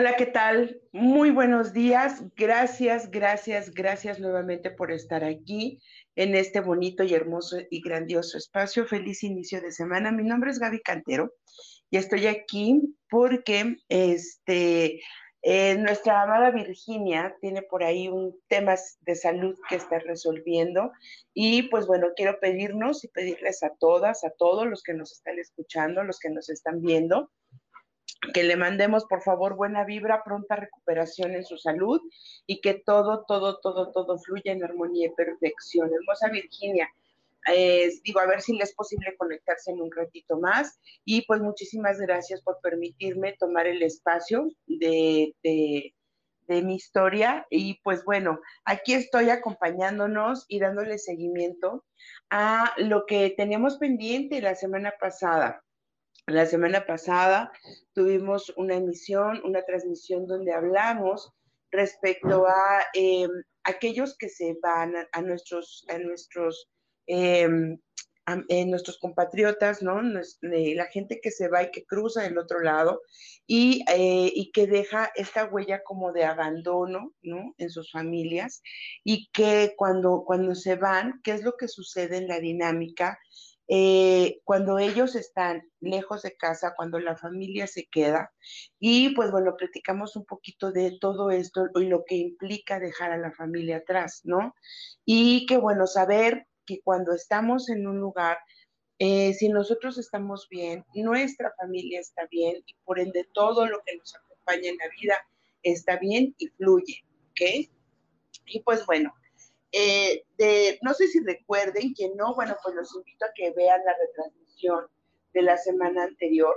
Hola, ¿qué tal? Muy buenos días. Gracias, gracias, gracias nuevamente por estar aquí en este bonito y hermoso y grandioso espacio. Feliz inicio de semana. Mi nombre es Gaby Cantero y estoy aquí porque este, eh, nuestra amada Virginia tiene por ahí un tema de salud que está resolviendo y pues bueno, quiero pedirnos y pedirles a todas, a todos los que nos están escuchando, los que nos están viendo, que le mandemos por favor buena vibra, pronta recuperación en su salud y que todo, todo, todo, todo fluya en armonía y perfección. Hermosa Virginia, digo, a ver si le es posible conectarse en un ratito más. Y pues muchísimas gracias por permitirme tomar el espacio de, de, de mi historia. Y pues bueno, aquí estoy acompañándonos y dándole seguimiento a lo que teníamos pendiente la semana pasada la semana pasada tuvimos una emisión, una transmisión donde hablamos respecto a em, aquellos que se van a, nuestros, a nuestros, em, nuestros compatriotas, ¿no? La gente que se va y que cruza del otro lado y, eh, y, que deja esta huella como de abandono, ¿no? En sus familias y que cuando, cuando se van, ¿qué es lo que sucede en la dinámica? Eh, cuando ellos están lejos de casa, cuando la familia se queda. Y pues bueno, platicamos un poquito de todo esto y lo que implica dejar a la familia atrás, ¿no? Y que bueno, saber que cuando estamos en un lugar, eh, si nosotros estamos bien, nuestra familia está bien y por ende todo lo que nos acompaña en la vida está bien y fluye, ¿ok? Y pues bueno, eh, de, no sé si recuerden, que no, bueno, pues los invito a que vean la retransmisión de la semana anterior.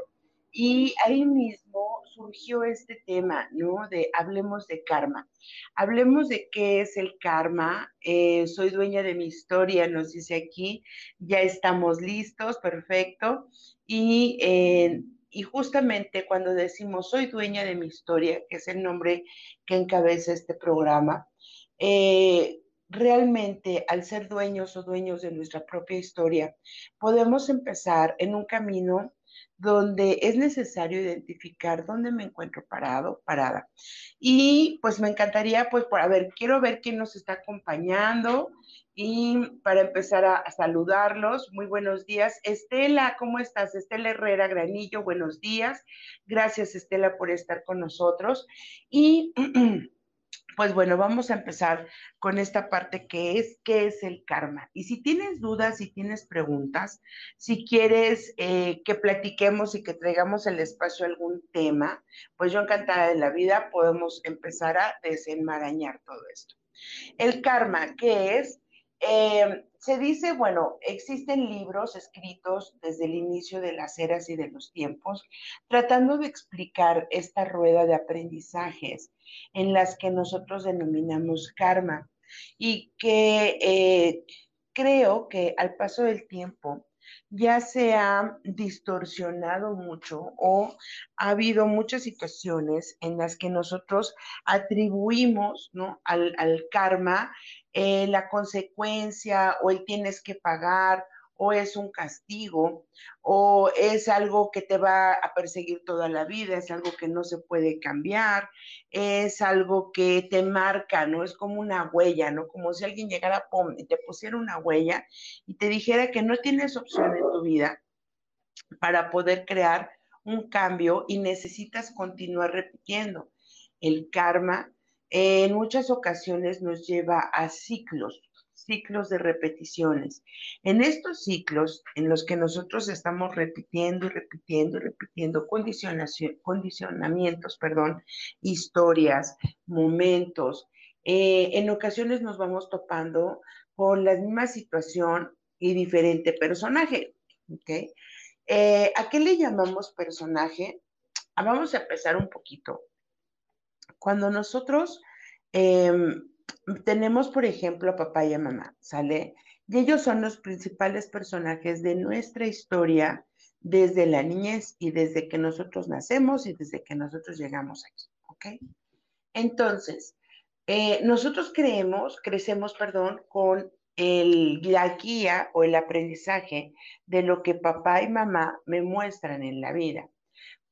Y ahí mismo surgió este tema, ¿no? De hablemos de karma. Hablemos de qué es el karma. Eh, soy dueña de mi historia, nos dice aquí. Ya estamos listos, perfecto. Y, eh, y justamente cuando decimos soy dueña de mi historia, que es el nombre que encabeza este programa, eh, realmente al ser dueños o dueños de nuestra propia historia, podemos empezar en un camino donde es necesario identificar dónde me encuentro parado, parada. Y pues me encantaría, pues, por, a ver, quiero ver quién nos está acompañando y para empezar a, a saludarlos, muy buenos días. Estela, ¿cómo estás? Estela Herrera Granillo, buenos días. Gracias, Estela, por estar con nosotros. Y Pues bueno, vamos a empezar con esta parte que es qué es el karma. Y si tienes dudas, si tienes preguntas, si quieres eh, que platiquemos y que traigamos el espacio a algún tema, pues yo encantada de la vida podemos empezar a desenmarañar todo esto. El karma, ¿qué es? Eh, se dice, bueno, existen libros escritos desde el inicio de las eras y de los tiempos, tratando de explicar esta rueda de aprendizajes en las que nosotros denominamos karma y que eh, creo que al paso del tiempo ya se ha distorsionado mucho o ha habido muchas situaciones en las que nosotros atribuimos ¿no? al, al karma eh, la consecuencia o el tienes que pagar o es un castigo o es algo que te va a perseguir toda la vida, es algo que no se puede cambiar, es algo que te marca, ¿no? Es como una huella, ¿no? Como si alguien llegara y te pusiera una huella y te dijera que no tienes opción en tu vida para poder crear un cambio y necesitas continuar repitiendo. El karma en muchas ocasiones nos lleva a ciclos, ciclos de repeticiones. En estos ciclos en los que nosotros estamos repitiendo y repitiendo y repitiendo condicionamientos, perdón, historias, momentos, eh, en ocasiones nos vamos topando con la misma situación y diferente personaje. ¿okay? Eh, ¿A qué le llamamos personaje? Vamos a empezar un poquito. Cuando nosotros em, tenemos, por ejemplo, a papá y a mamá, ¿sale? Y ellos son los principales personajes de nuestra historia desde la niñez y desde que nosotros nacemos y desde que nosotros llegamos aquí, ¿ok? Entonces, eh, nosotros creemos, crecemos, perdón, con el, la guía o el aprendizaje de lo que papá y mamá me muestran en la vida.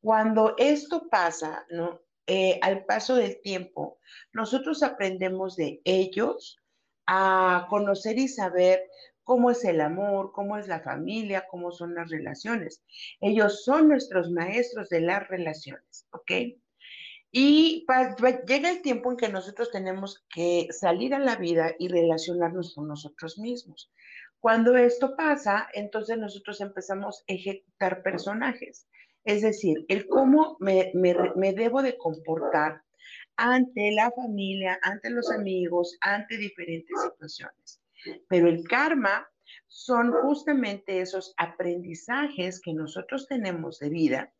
Cuando esto pasa, ¿no? Eh, al paso del tiempo, nosotros aprendemos de ellos a conocer y saber cómo es el amor, cómo es la familia, cómo son las relaciones. Ellos son nuestros maestros de las relaciones, ¿ok? Y llega el tiempo en que nosotros tenemos que salir a la vida y relacionarnos con nosotros mismos. Cuando esto pasa, entonces nosotros empezamos a ejecutar personajes. Es decir, el cómo me, debo de comportar ante la familia, ante los amigos, ante diferentes situaciones. Pero el karma son justamente esos aprendizajes que nosotros tenemos de vida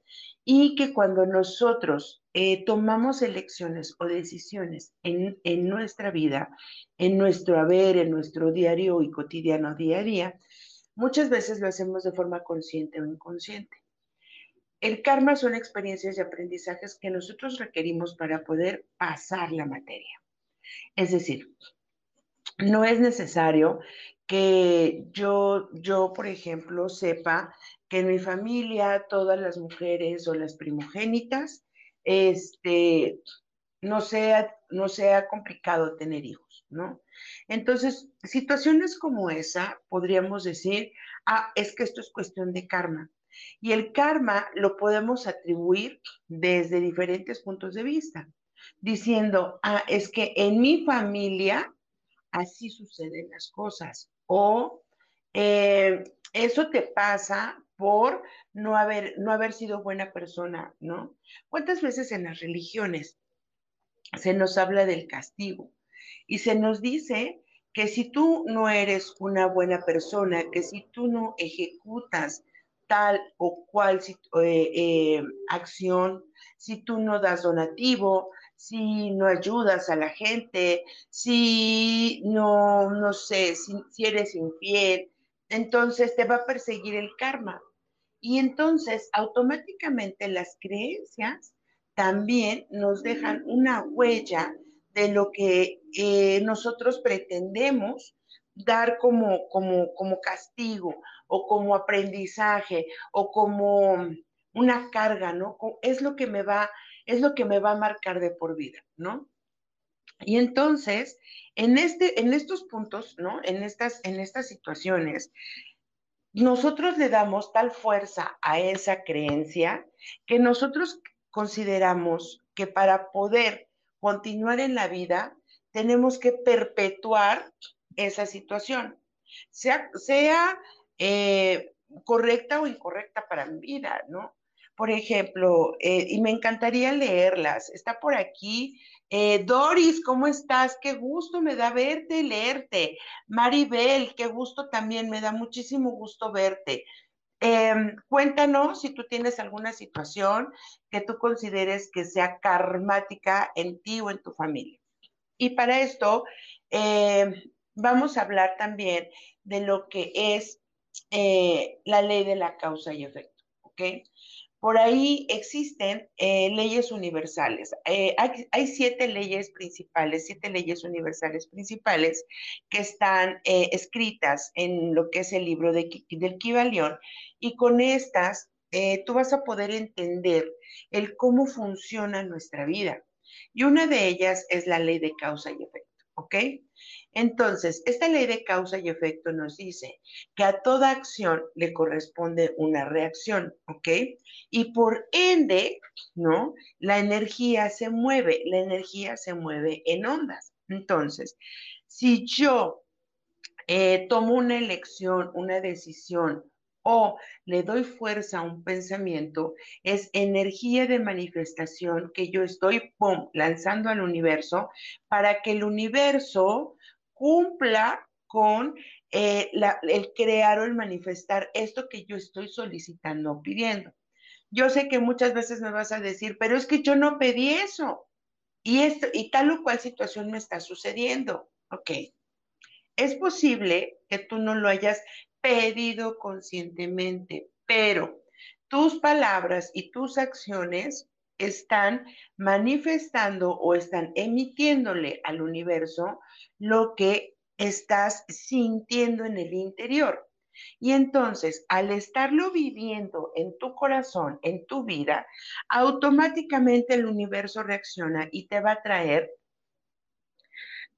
y que cuando nosotros eh, tomamos elecciones o decisiones en, en, nuestra vida, en nuestro haber, en nuestro diario y cotidiano día a día, muchas veces lo hacemos de forma consciente o inconsciente. El karma son experiencias y aprendizajes que nosotros requerimos para poder pasar la materia. Es decir, no es necesario que yo, yo, por ejemplo, sepa que en mi familia todas las mujeres o las primogénitas, este, no sea, no sea complicado tener hijos, ¿no? Entonces, situaciones como esa, podríamos decir, ah, es que esto es cuestión de karma. Y el karma lo podemos atribuir desde diferentes puntos de vista, diciendo, ah, es que en mi familia así suceden las cosas. O eh, eso te pasa por no haber, no haber sido buena persona, ¿no? ¿Cuántas veces en las religiones se nos habla del castigo? Y se nos dice que si tú no eres una buena persona, que si tú no ejecutas tal o cual eh, eh, acción, si tú no das donativo, si no ayudas a la gente, si no, no sé, si, si eres infiel, entonces te va a perseguir el karma. Y entonces automáticamente las creencias también nos dejan una huella de lo que eh, nosotros pretendemos dar como, como, como castigo o como aprendizaje o como una carga, ¿no? Es lo que me va, es lo que me va a marcar de por vida, ¿no? Y entonces, en, este, en estos puntos, ¿no? En estas, en estas situaciones, nosotros le damos tal fuerza a esa creencia que nosotros consideramos que para poder continuar en la vida tenemos que perpetuar esa situación, sea, sea eh, correcta o incorrecta para mi vida, ¿no? Por ejemplo, eh, y me encantaría leerlas, está por aquí eh, Doris, ¿cómo estás? Qué gusto me da verte y leerte. Maribel, qué gusto también, me da muchísimo gusto verte. Em, cuéntanos si tú tienes alguna situación que tú consideres que sea karmática en ti o en tu familia. Y para esto, em, vamos a hablar también de lo que es eh, la ley de la causa y efecto, ¿ok? Por ahí existen eh, leyes universales. Eh, hay, siete leyes principales, siete leyes universales principales que están escritas en lo que es el libro de, del Kibalión y con estas tú vas a poder entender el cómo funciona nuestra vida. Y una de ellas es la ley de causa y efecto. ¿Ok? Entonces, esta ley de causa y efecto nos dice que a toda acción le corresponde una reacción, ¿ok? Y por ende, ¿no? La energía se mueve, la energía se mueve en ondas. Entonces, si yo eh, tomo una elección, una decisión o le doy fuerza a un pensamiento, es energía de manifestación que yo estoy lanzando al universo para que el universo cumpla con eh, el crear o el manifestar esto que yo estoy solicitando o pidiendo. Yo sé que muchas veces me vas a decir, pero es que yo no pedí eso. Y, esto, y tal o cual situación me está sucediendo. Ok. Es posible que tú no lo hayas pedido conscientemente, pero tus palabras y tus acciones están manifestando o están emitiéndole al universo lo que estás sintiendo en el interior. Y entonces, al estarlo viviendo en tu corazón, en tu vida, automáticamente el universo reacciona y te va a traer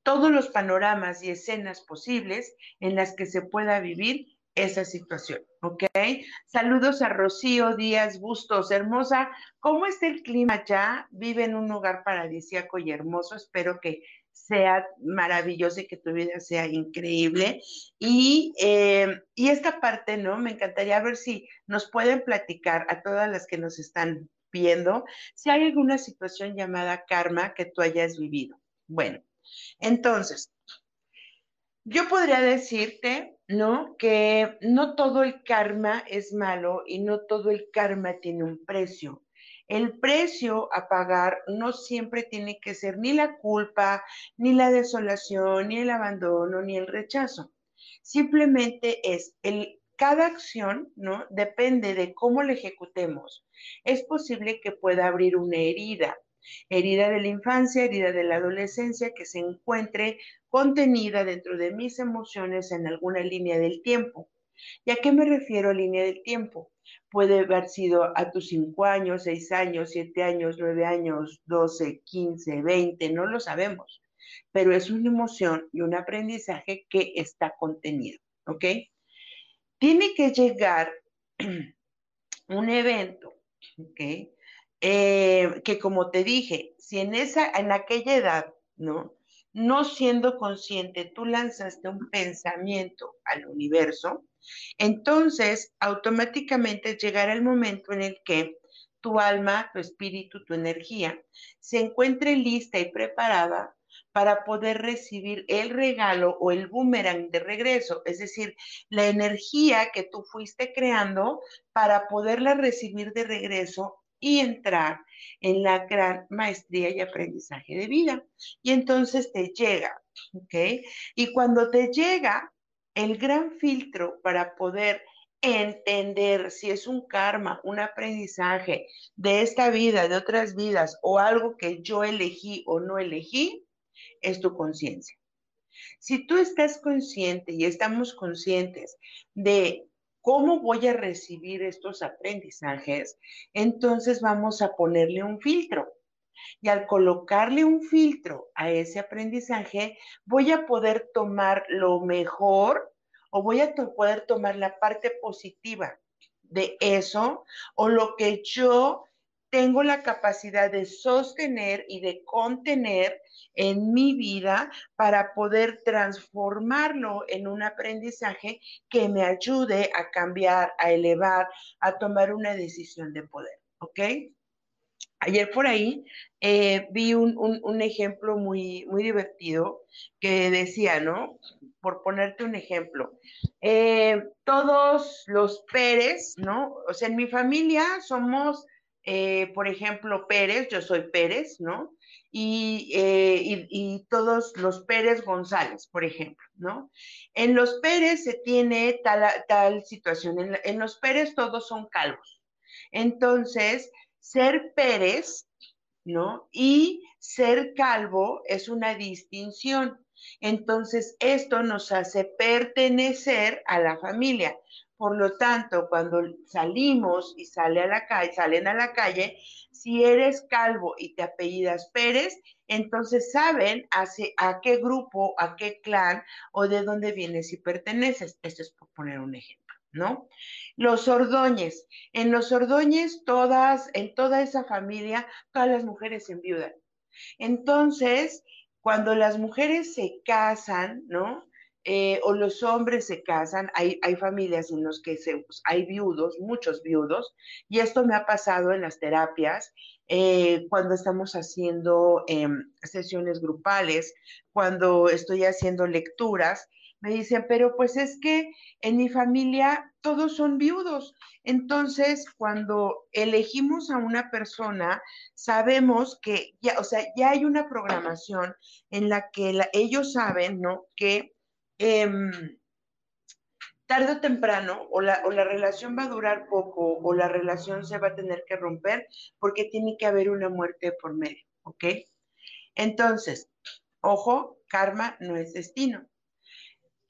todos los panoramas y escenas posibles en las que se pueda vivir esa situación, ¿ok? Saludos a Rocío Díaz Bustos, hermosa. ¿Cómo está el clima ya? Vive en un lugar paradisíaco y hermoso. Espero que sea maravilloso y que tu vida sea increíble. Y, eh, y esta parte, ¿no? Me encantaría ver si nos pueden platicar a todas las que nos están viendo, si hay alguna situación llamada karma que tú hayas vivido. Bueno, entonces, yo podría decirte, ¿no? Que no todo el karma es malo y no todo el karma tiene un precio. El precio a pagar no siempre tiene que ser ni la culpa, ni la desolación, ni el abandono, ni el rechazo. Simplemente es el cada acción, ¿no? Depende de cómo la ejecutemos. Es posible que pueda abrir una herida, herida de la infancia, herida de la adolescencia, que se encuentre contenida dentro de mis emociones en alguna línea del tiempo. ¿Y a qué me refiero línea del tiempo? Puede haber sido a tus 5 años, 6 años, 7 años, 9 años, 12, 15, 20, no lo sabemos, pero es una emoción y un aprendizaje que está contenido, ¿ok? Tiene que llegar un evento, ¿ok? Eh, que como te dije, si en esa, en aquella edad, ¿no? No siendo consciente, tú lanzaste un pensamiento al universo, entonces automáticamente llegará el momento en el que tu alma, tu espíritu, tu energía se encuentre lista y preparada para poder recibir el regalo o el boomerang de regreso, es decir, la energía que tú fuiste creando para poderla recibir de regreso y entrar en la gran maestría y aprendizaje de vida. Y entonces te llega, ¿ok? Y cuando te llega, el gran filtro para poder entender si es un karma, un aprendizaje de esta vida, de otras vidas o algo que yo elegí o no elegí, es tu conciencia. Si tú estás consciente y estamos conscientes de ¿Cómo voy a recibir estos aprendizajes? Entonces vamos a ponerle un filtro. Y al colocarle un filtro a ese aprendizaje, voy a poder tomar lo mejor o voy a poder tomar la parte positiva de eso o lo que yo tengo la capacidad de sostener y de contener en mi vida para poder transformarlo en un aprendizaje que me ayude a cambiar, a elevar, a tomar una decisión de poder. ¿Ok? Ayer por ahí eh, vi un, ejemplo muy, muy divertido que decía, ¿no? Por ponerte un ejemplo, eh, todos los Pérez, ¿no? O sea, en mi familia somos eh, por ejemplo, Pérez, yo soy Pérez, ¿no? Eh, y, todos los Pérez González, por ejemplo, ¿no? En los Pérez se tiene tal, tal situación, en los Pérez todos son calvos. Entonces, ser Pérez, ¿no? Y ser calvo es una distinción. Entonces, esto nos hace pertenecer a la familia Por lo tanto, cuando salimos y sale a la calle, salen a la calle, si eres calvo y te apellidas Pérez, entonces saben a qué grupo, a qué clan o de dónde vienes y perteneces. Esto es por poner un ejemplo, ¿no? Los Ordóñez. En los Ordóñez, todas, en toda esa familia, todas las mujeres se enviudan. Entonces, cuando las mujeres se casan, ¿no? Eh, o los hombres se casan, hay, hay familias en las que se, pues, hay viudos, muchos viudos, y esto me ha pasado en las terapias, eh, cuando estamos haciendo em, sesiones grupales, cuando estoy haciendo lecturas, me dicen, pero pues es que en mi familia todos son viudos. Entonces, cuando elegimos a una persona, sabemos que ya, o sea, ya hay una programación en la que ellos saben, ¿no? Que em, tarde o temprano, o la, o la relación va a durar poco, o la relación se va a tener que romper, porque tiene que haber una muerte por medio, ¿ok? Entonces, ojo, karma no es destino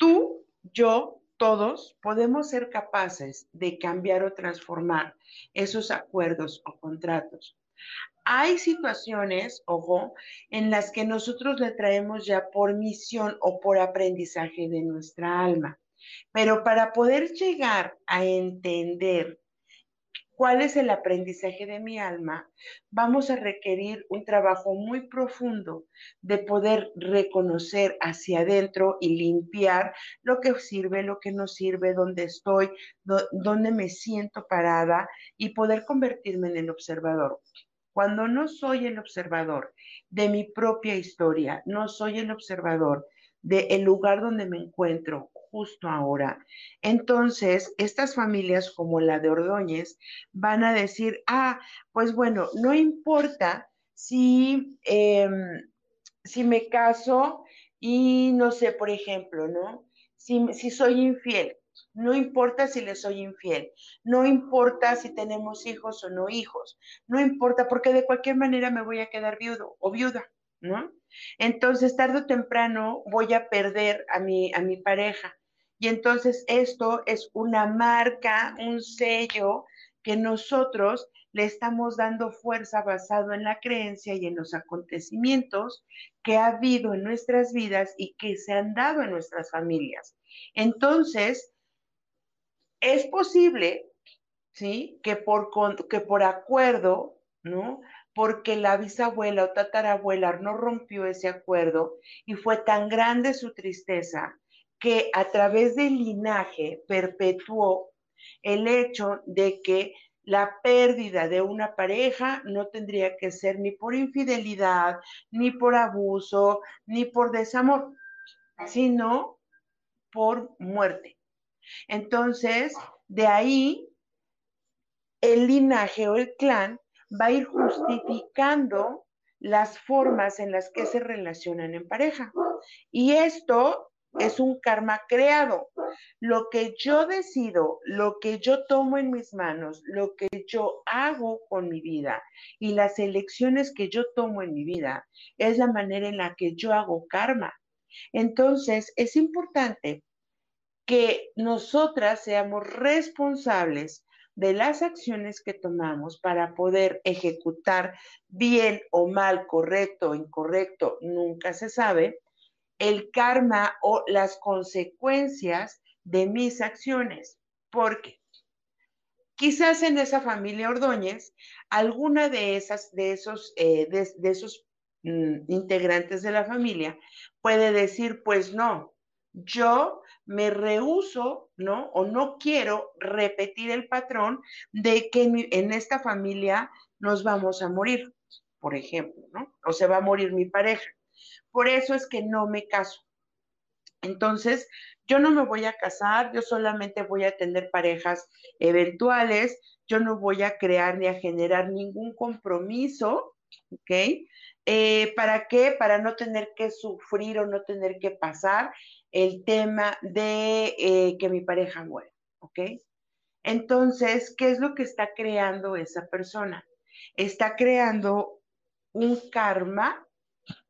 tú, yo, todos podemos ser capaces de cambiar o transformar esos acuerdos o contratos. Hay situaciones, ojo, en las que nosotros le traemos ya por misión o por aprendizaje de nuestra alma. Pero para poder llegar a entender cuál es el aprendizaje de mi alma, vamos a requerir un trabajo muy profundo de poder reconocer hacia adentro y limpiar lo que sirve, lo que no sirve, dónde estoy, dónde me siento parada y poder convertirme en el observador. Cuando no soy el observador de mi propia historia, no soy el observador del lugar donde me encuentro, justo ahora. Entonces, estas familias como la de Ordóñez van a decir, ah, pues bueno, no importa si, em, si me caso y no sé, por ejemplo, ¿no? Si, si soy infiel, no importa si le soy infiel, no importa si tenemos hijos o no hijos, no importa porque de cualquier manera me voy a quedar viudo o viuda, ¿no? Entonces, tarde o temprano voy a perder a mi, a mi pareja. Y entonces esto es una marca, un sello que nosotros le estamos dando fuerza basado en la creencia y en los acontecimientos que ha habido en nuestras vidas y que se han dado en nuestras familias. Entonces, es posible, ¿sí? Que por, que por acuerdo, ¿no? Porque la bisabuela o tatarabuela no rompió ese acuerdo y fue tan grande su tristeza que a través del linaje perpetuó el hecho de que la pérdida de una pareja no tendría que ser ni por infidelidad, ni por abuso, ni por desamor, sino por muerte. Entonces, de ahí, el linaje o el clan va a ir justificando las formas en las que se relacionan en pareja. Y esto es un karma creado. Lo que yo decido, lo que yo tomo en mis manos, lo que yo hago con mi vida y las elecciones que yo tomo en mi vida es la manera en la que yo hago karma. Entonces, es importante que nosotras seamos responsables de las acciones que tomamos para poder ejecutar bien o mal, correcto o incorrecto, nunca se sabe, el karma o las consecuencias de mis acciones. Porque quizás en esa familia Ordóñez, alguna de esas, de esos, eh, de, esos mm, integrantes de la familia puede decir, pues no, yo me rehuso, ¿no? O no quiero repetir el patrón de que en esta familia nos vamos a morir, por ejemplo, ¿no? O se va a morir mi pareja. Por eso es que no me caso. Entonces, yo no me voy a casar, yo solamente voy a tener parejas eventuales, yo no voy a crear ni a generar ningún compromiso, ¿ok? Eh, ¿Para qué? Para no tener que sufrir o no tener que pasar el tema de eh, que mi pareja muera, ¿ok? Entonces, ¿qué es lo que está creando esa persona? Está creando un karma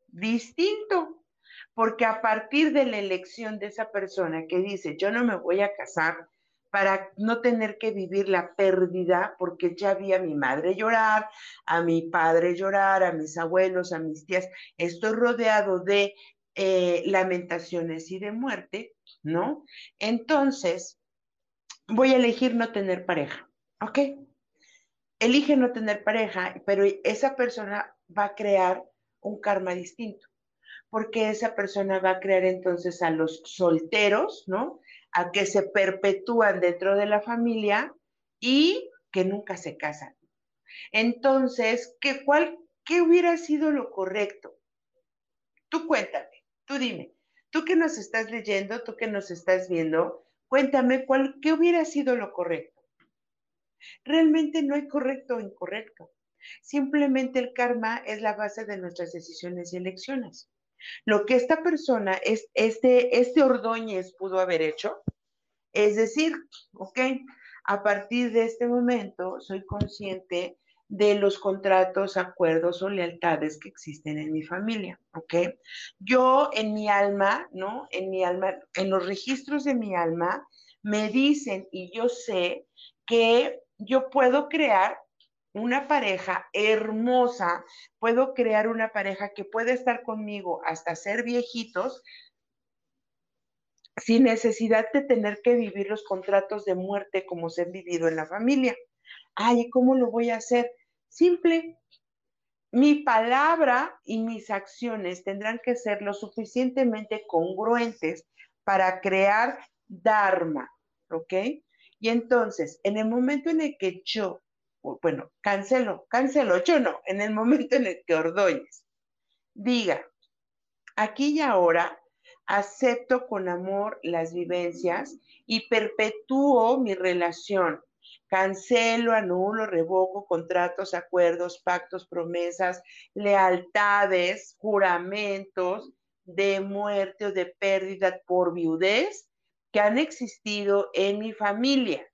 distinto, porque a partir de la elección de esa persona que dice, yo no me voy a casar, para no tener que vivir la pérdida, porque ya vi a mi madre llorar, a mi padre llorar, a mis abuelos, a mis tías. Estoy rodeado de eh, lamentaciones y de muerte, ¿no? Entonces, voy a elegir no tener pareja, ¿ok? Elige no tener pareja, pero esa persona va a crear un karma distinto, porque esa persona va a crear entonces a los solteros, ¿no? A que se perpetúan dentro de la familia y que nunca se casan. Entonces, ¿qué, cuál, ¿qué hubiera sido lo correcto? Tú cuéntame, tú dime, tú que nos estás leyendo, tú que nos estás viendo, cuéntame cuál, qué hubiera sido lo correcto. Realmente no hay correcto o incorrecto. Simplemente el karma es la base de nuestras decisiones y elecciones. Lo que esta persona, es, este, este Ordóñez pudo haber hecho, es decir, ok, a partir de este momento soy consciente de los contratos, acuerdos o lealtades que existen en mi familia, ¿ok? Yo en mi alma, ¿no? En mi alma, en los registros de mi alma, me dicen y yo sé que yo puedo crear una pareja hermosa, puedo crear una pareja que puede estar conmigo hasta ser viejitos sin necesidad de tener que vivir los contratos de muerte como se han vivido en la familia. Ay, ¿cómo lo voy a hacer? Simple. Mi palabra y mis acciones tendrán que ser lo suficientemente congruentes para crear Dharma, ¿ok? Y entonces, en el momento en el que yo, bueno, cancelo, cancelo, yo no, en el momento en el que Ordóñez diga, aquí y ahora acepto con amor las vivencias y perpetúo mi relación. Cancelo, anulo, revoco contratos, acuerdos, pactos, promesas, lealtades, juramentos de muerte o de pérdida por viudez que han existido en mi familia.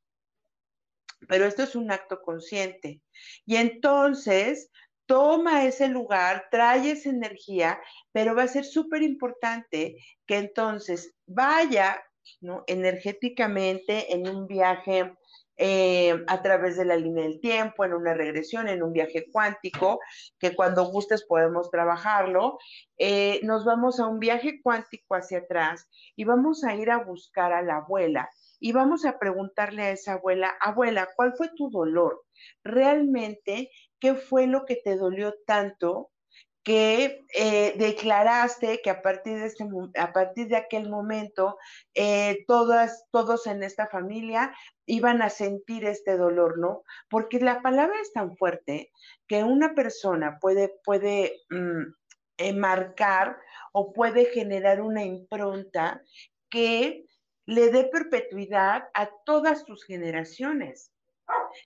Pero esto es un acto consciente. Y entonces toma ese lugar, trae esa energía, pero va a ser súper importante que entonces vaya ¿no? energéticamente en un viaje eh, a través de la línea del tiempo, en una regresión, en un viaje cuántico, que cuando gustes podemos trabajarlo. Eh, nos vamos a un viaje cuántico hacia atrás y vamos a ir a buscar a la abuela y vamos a preguntarle a esa abuela, abuela, ¿cuál fue tu dolor? ¿Realmente qué fue lo que te dolió tanto que eh, declaraste que a partir de, este, a partir de aquel momento eh, todas, todos en esta familia iban a sentir este dolor, ¿no? Porque la palabra es tan fuerte que una persona puede, puede mm, eh, marcar o puede generar una impronta que le dé perpetuidad a todas sus generaciones.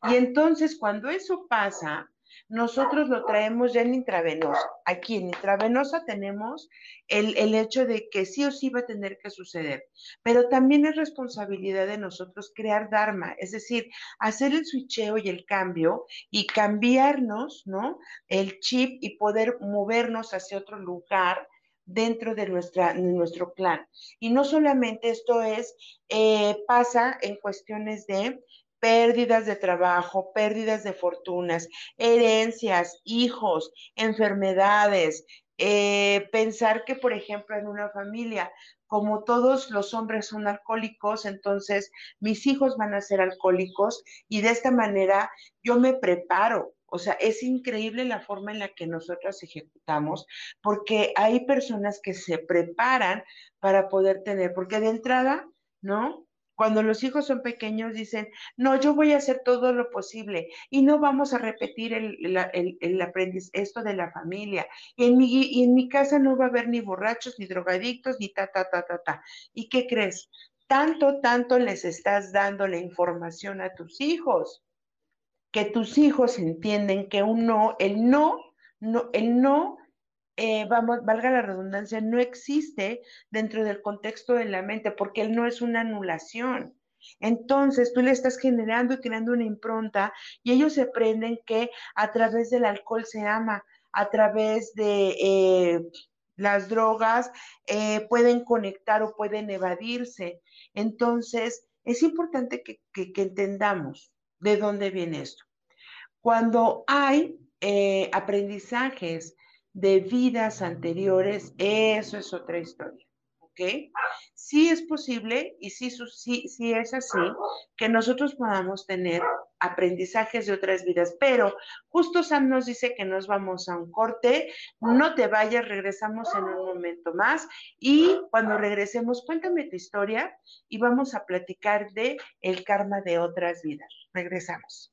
Y entonces cuando eso pasa, nosotros lo traemos ya en intravenosa. Aquí en intravenosa tenemos el, el, hecho de que sí o sí va a tener que suceder, pero también es responsabilidad de nosotros crear Dharma, es decir, hacer el switcheo y el cambio y cambiarnos, ¿no? El chip y poder movernos hacia otro lugar dentro de, nuestra, nuestro clan. Y no solamente esto es, eh, pasa en cuestiones de pérdidas de trabajo, pérdidas de fortunas, herencias, hijos, enfermedades, eh, pensar que, por ejemplo, en una familia, como todos los hombres son alcohólicos, entonces mis hijos van a ser alcohólicos y de esta manera yo me preparo. O sea, es increíble la forma en la que nosotros ejecutamos, porque hay personas que se preparan para poder tener, porque de entrada, ¿no? Cuando los hijos son pequeños dicen, no, yo voy a hacer todo lo posible y no vamos a repetir el, el, aprendiz, esto de la familia. Y en, mi, y en mi casa no va a haber ni borrachos, ni drogadictos, ni ta, ta, ta, ta, ta. ¿Y qué crees? Tanto, tanto les estás dando la información a tus hijos, que tus hijos entienden que un no, el no, no el no eh, vamos, valga la redundancia, no existe dentro del contexto de la mente, porque él no es una anulación. Entonces tú le estás generando y creando una impronta y ellos se que a través del alcohol se ama, a través de eh, las drogas eh, pueden conectar o pueden evadirse. Entonces, es importante que, entendamos de dónde viene esto. Cuando hay aprendizajes de vidas anteriores, eso es otra historia. ¿ok? Sí es posible y sí, sí, es así que nosotros podamos tener aprendizajes de otras vidas, pero justo Sam nos dice que nos vamos a un corte, no te vayas, regresamos en un momento más y cuando regresemos, cuéntame tu historia y vamos a platicar de el karma de otras vidas. Regresamos.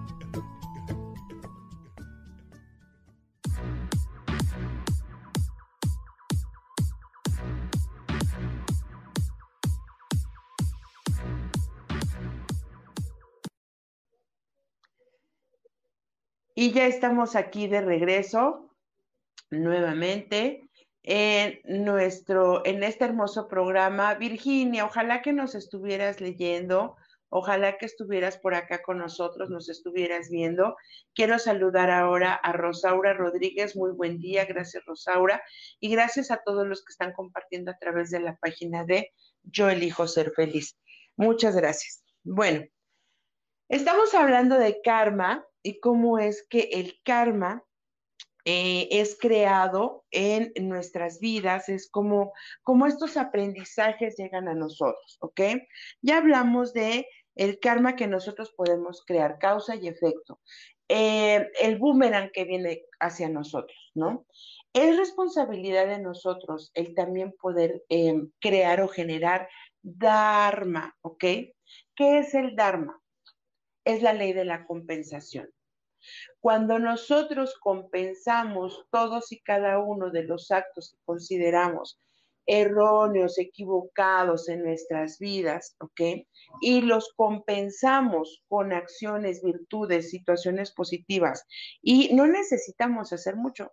Y ya estamos aquí de regreso nuevamente en nuestro, en este hermoso programa. Virginia, ojalá que nos estuvieras leyendo, ojalá que estuvieras por acá con nosotros, nos estuvieras viendo. Quiero saludar ahora a Rosaura Rodríguez, muy buen día, gracias Rosaura, y gracias a todos los que están compartiendo a través de la página de Yo elijo ser feliz. Muchas gracias. Bueno, estamos hablando de karma y cómo es que el karma eh, es creado en nuestras vidas, es como, como estos aprendizajes llegan a nosotros, ¿ok? Ya hablamos de el karma que nosotros podemos crear, causa y efecto, eh, el boomerang que viene hacia nosotros, ¿no? Es responsabilidad de nosotros el también poder em, crear o generar Dharma, ¿ok? ¿Qué es el Dharma? Es la ley de la compensación. Cuando nosotros compensamos todos y cada uno de los actos que consideramos erróneos, equivocados en nuestras vidas, ¿ok? Y los compensamos con acciones, virtudes, situaciones positivas. Y no necesitamos hacer mucho.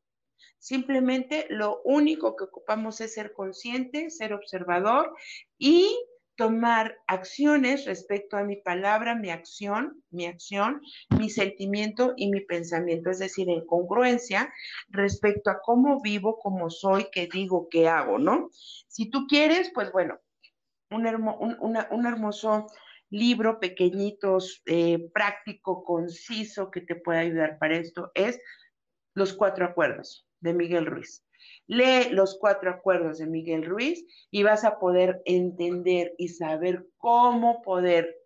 Simplemente lo único que ocupamos es ser consciente, ser observador y tomar acciones respecto a mi palabra, mi acción, mi acción, mi sentimiento y mi pensamiento, es decir, en congruencia respecto a cómo vivo, cómo soy, qué digo, qué hago, ¿no? Si tú quieres, pues bueno, un, hermoso libro pequeñito, eh, práctico, conciso, que te puede ayudar para esto, es Los Cuatro Acuerdos de Miguel Ruiz. Lee los cuatro acuerdos de Miguel Ruiz y vas a poder entender y saber cómo poder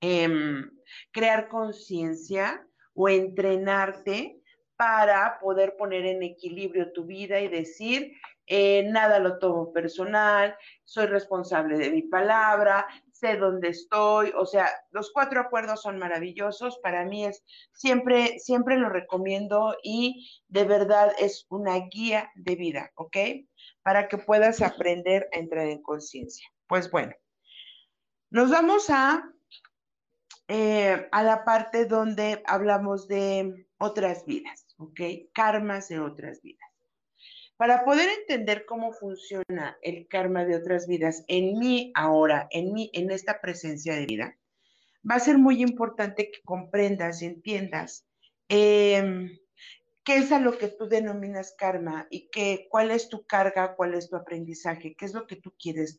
em, crear conciencia o entrenarte para poder poner en equilibrio tu vida y decir, eh, nada lo tomo personal, soy responsable de mi palabra, sé dónde estoy, o sea, los cuatro acuerdos son maravillosos, para mí es, siempre, siempre lo recomiendo y de verdad es una guía de vida, ¿ok? Para que puedas aprender a entrar en conciencia. Pues bueno, nos vamos a, eh, a la parte donde hablamos de otras vidas, ¿ok? Karmas de otras vidas. Para poder entender cómo funciona el karma de otras vidas en mí ahora, en mí, en esta presencia de vida, va a ser muy importante que comprendas y entiendas em, qué es a lo que tú denominas karma y qué, cuál es tu carga, cuál es tu aprendizaje, qué es lo que tú quieres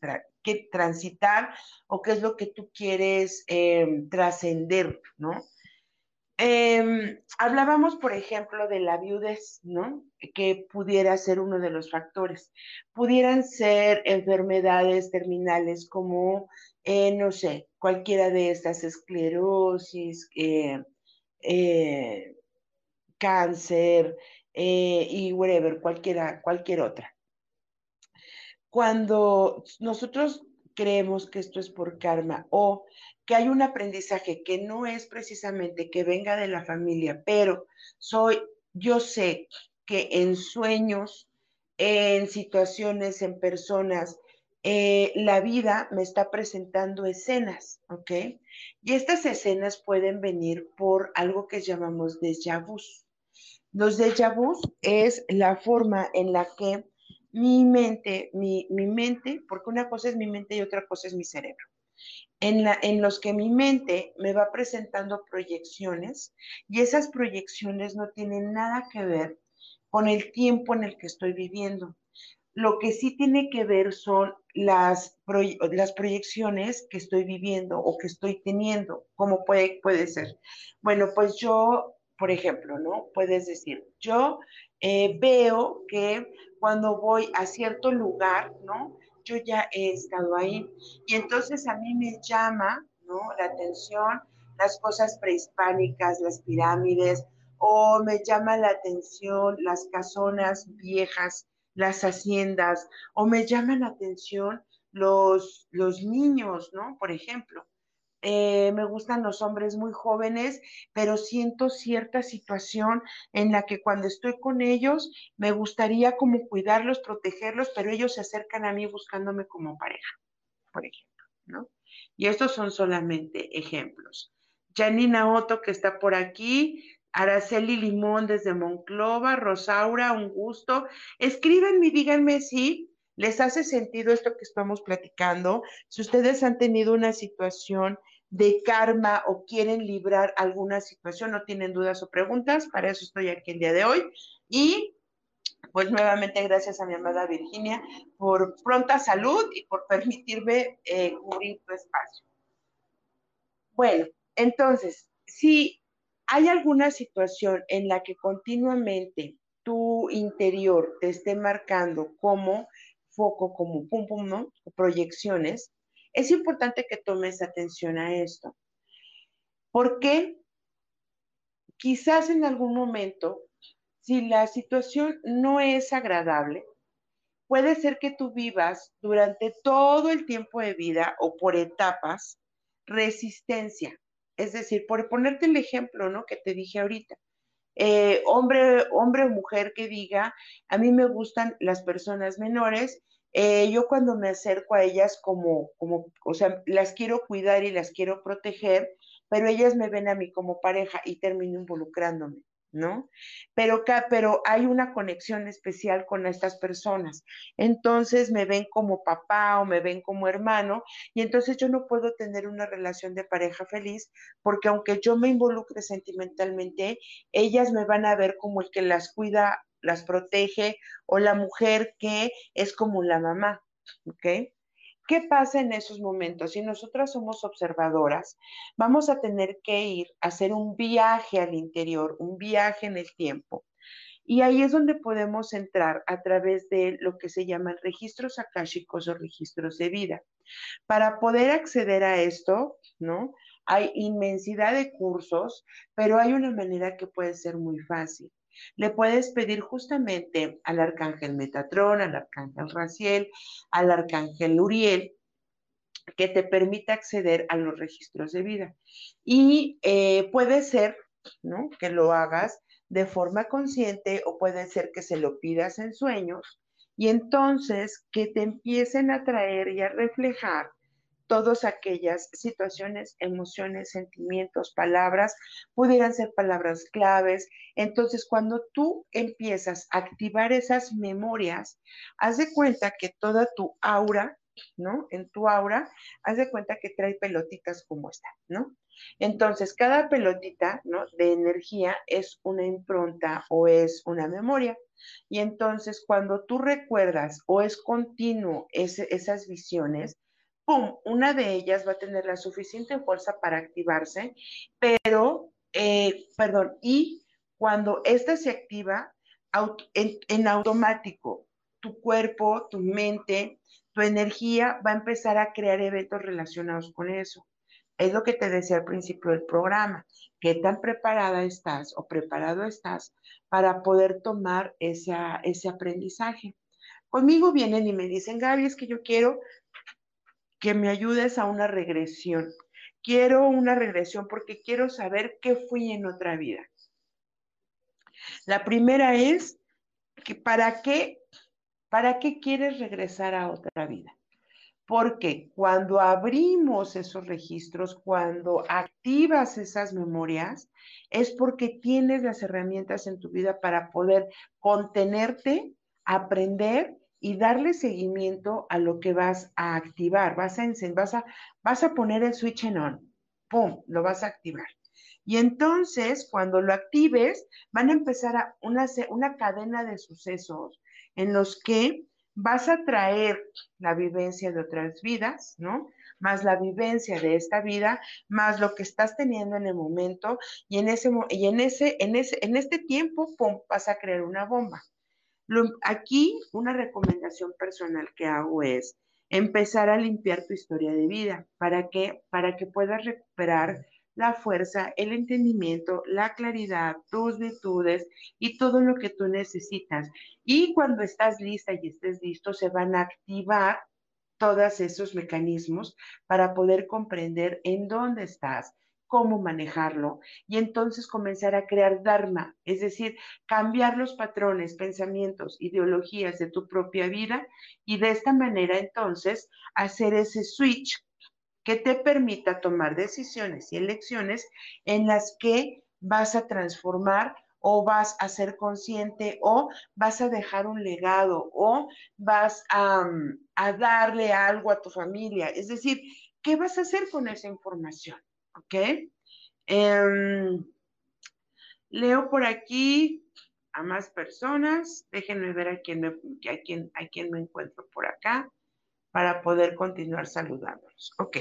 transitar o qué es lo que tú quieres em, trascender, ¿no? Em, hablábamos, por ejemplo, de la viudez, ¿no? Que pudiera ser uno de los factores. Pudieran ser enfermedades terminales como, eh, no sé, cualquiera de estas, esclerosis, eh, eh, cáncer y whatever, cualquiera, cualquier otra. Cuando nosotros creemos que esto es por karma o que hay un aprendizaje que no es precisamente que venga de la familia, pero soy, yo sé que en sueños, en situaciones, en personas, eh, la vida me está presentando escenas, ¿ok? Y estas escenas pueden venir por algo que llamamos déjà vu. Los déjà vu es la forma en la que mi mente, mi, mi mente, porque una cosa es mi mente y otra cosa es mi cerebro en, los que mi mente me va presentando proyecciones y esas proyecciones no tienen nada que ver con el tiempo en el que estoy viviendo. Lo que sí tiene que ver son las, las proyecciones que estoy viviendo o que estoy teniendo, como puede, puede ser. Bueno, pues yo, por ejemplo, ¿no? Puedes decir, yo eh, veo que cuando voy a cierto lugar, ¿no? Yo ya he estado ahí. Y entonces a mí me llama ¿no? la atención las cosas prehispánicas, las pirámides, o me llama la atención las casonas viejas, las haciendas, o me llaman la atención los, los niños, ¿no? Por ejemplo. Eh, me gustan los hombres muy jóvenes, pero siento cierta situación en la que cuando estoy con ellos me gustaría como cuidarlos, protegerlos, pero ellos se acercan a mí buscándome como pareja, por ejemplo, ¿no? Y estos son solamente ejemplos. Janina Otto, que está por aquí, Araceli Limón desde Monclova, Rosaura, un gusto. Escríbanme díganme si les hace sentido esto que estamos platicando. Si ustedes han tenido una situación de karma o quieren librar alguna situación, no tienen dudas o preguntas, para eso estoy aquí el día de hoy. Y pues nuevamente gracias a mi amada Virginia por pronta salud y por permitirme eh, cubrir tu espacio. Bueno, entonces, si hay alguna situación en la que continuamente tu interior te esté marcando como foco, como pum pum, ¿no? Proyecciones, es importante que tomes atención a esto. Porque quizás en algún momento, si la situación no es agradable, puede ser que tú vivas durante todo el tiempo de vida o por etapas resistencia. Es decir, por ponerte el ejemplo, ¿no? Que te dije ahorita. Eh, hombre, hombre o mujer que diga, a mí me gustan las personas menores eh, yo cuando me acerco a ellas como, como, o sea, las quiero cuidar y las quiero proteger, pero ellas me ven a mí como pareja y termino involucrándome, ¿no? Pero, pero hay una conexión especial con estas personas. Entonces me ven como papá o me ven como hermano y entonces yo no puedo tener una relación de pareja feliz porque aunque yo me involucre sentimentalmente, ellas me van a ver como el que las cuida las protege, o la mujer que es como la mamá, ¿ok? ¿Qué pasa en esos momentos? Si nosotras somos observadoras, vamos a tener que ir a hacer un viaje al interior, un viaje en el tiempo. Y ahí es donde podemos entrar a través de lo que se llaman registros akáshicos o registros de vida. Para poder acceder a esto, ¿no? Hay inmensidad de cursos, pero hay una manera que puede ser muy fácil. Le puedes pedir justamente al arcángel Metatrón, al arcángel Raciel, al arcángel Uriel, que te permita acceder a los registros de vida. Y eh, puede ser, ¿no? Que lo hagas de forma consciente o puede ser que se lo pidas en sueños y entonces que te empiecen a traer y a reflejar todas aquellas situaciones, emociones, sentimientos, palabras, pudieran ser palabras claves. Entonces, cuando tú empiezas a activar esas memorias, haz de cuenta que toda tu aura, ¿no? En tu aura, haz de cuenta que trae pelotitas como esta, ¿no? Entonces, cada pelotita, ¿no? De energía es una impronta o es una memoria. Y entonces, cuando tú recuerdas o es continuo esas visiones, ¡pum! Una de ellas va a tener la suficiente fuerza para activarse, pero, eh, perdón, y cuando esta se activa, en, automático, tu cuerpo, tu mente, tu energía va a empezar a crear eventos relacionados con eso. Es lo que te decía al principio del programa, qué tan preparada estás o preparado estás para poder tomar ese aprendizaje. Conmigo vienen y me dicen, Gaby, es que yo quiero que me ayudes a una regresión. Quiero una regresión porque quiero saber qué fui en otra vida. La primera es que para qué, para qué quieres regresar a otra vida. Porque cuando abrimos esos registros, cuando activas esas memorias, es porque tienes las herramientas en tu vida para poder contenerte, aprender y darle seguimiento a lo que vas a activar. Vas a, vas a, vas a poner el switch en on. ¡Pum! Lo vas a activar. Y entonces, cuando lo actives, van a empezar a una, una cadena de sucesos en los que vas a traer la vivencia de otras vidas, ¿no? Más la vivencia de esta vida, más lo que estás teniendo en el momento, y en ese, y en ese, en ese, en este tiempo, pum, vas a crear una bomba aquí una recomendación personal que hago es empezar a limpiar tu historia de vida. ¿Para que Para que puedas recuperar la fuerza, el entendimiento, la claridad, tus virtudes y todo lo que tú necesitas. Y cuando estás lista y estés listo, se van a activar todos esos mecanismos para poder comprender en dónde estás, cómo manejarlo y entonces comenzar a crear Dharma, es decir, cambiar los patrones, pensamientos, ideologías de tu propia vida y de esta manera entonces hacer ese switch que te permita tomar decisiones y elecciones en las que vas a transformar o vas a ser consciente o vas a dejar un legado o vas a, a darle algo a tu familia. Es decir, ¿qué vas a hacer con esa información? ¿Ok? Em, leo por aquí a más personas. Déjenme ver a quién me, a quién, a quién me encuentro por acá para poder continuar saludándolos. Ok.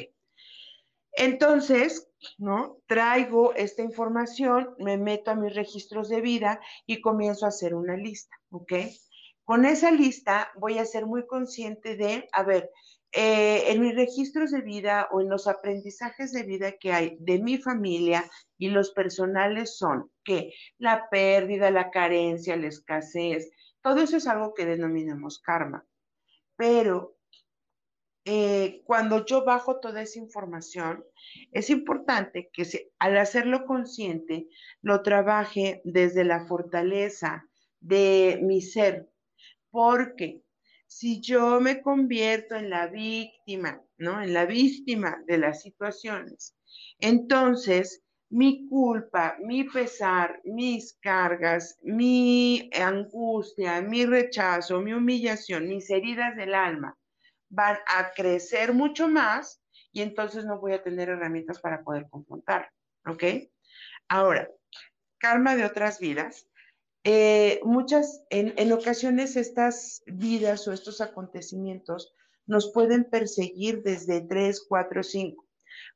Entonces, ¿no? Traigo esta información, me meto a mis registros de vida y comienzo a hacer una lista, ¿ok? Con esa lista voy a ser muy consciente de, a ver, eh, en mis registros de vida o en los aprendizajes de vida que hay de mi familia y los personales son que la pérdida, la carencia, la escasez, todo eso es algo que denominamos karma. Pero eh, cuando yo bajo toda esa información, es importante que al hacerlo consciente, lo trabaje desde la fortaleza de mi ser, porque si yo me convierto en la víctima, ¿no? En la víctima de las situaciones, entonces mi culpa, mi pesar, mis cargas, mi angustia, mi rechazo, mi humillación, mis heridas del alma van a crecer mucho más y entonces no voy a tener herramientas para poder confrontar, ¿ok? Ahora, karma de otras vidas eh, muchas, en, ocasiones estas vidas o estos acontecimientos nos pueden perseguir desde 3, 4, 5.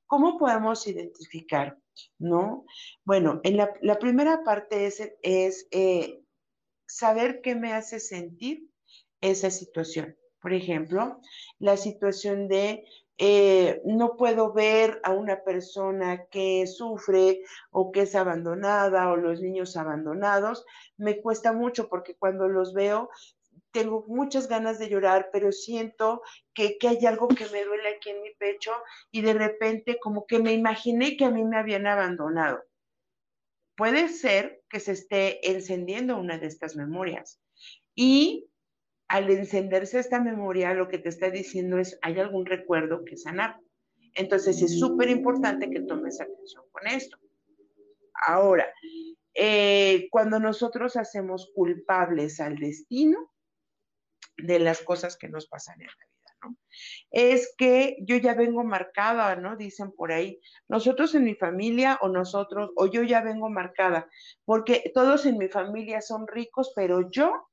¿Cómo podemos identificar? ¿No? Bueno, en la, primera parte es, es eh, saber qué me hace sentir esa situación. Por ejemplo, la situación de eh, no puedo ver a una persona que sufre o que es abandonada o los niños abandonados. Me cuesta mucho porque cuando los veo tengo muchas ganas de llorar, pero siento que, que, hay algo que me duele aquí en mi pecho y de repente como que me imaginé que a mí me habían abandonado. Puede ser que se esté encendiendo una de estas memorias y al encenderse esta memoria, lo que te está diciendo es, hay algún recuerdo que sanar. Entonces es súper importante que tomes atención con esto. Ahora, eh, cuando nosotros hacemos culpables al destino de las cosas que nos pasan en la vida, ¿no? Es que yo ya vengo marcada, ¿no? Dicen por ahí, nosotros en mi familia o nosotros, o yo ya vengo marcada, porque todos en mi familia son ricos, pero yo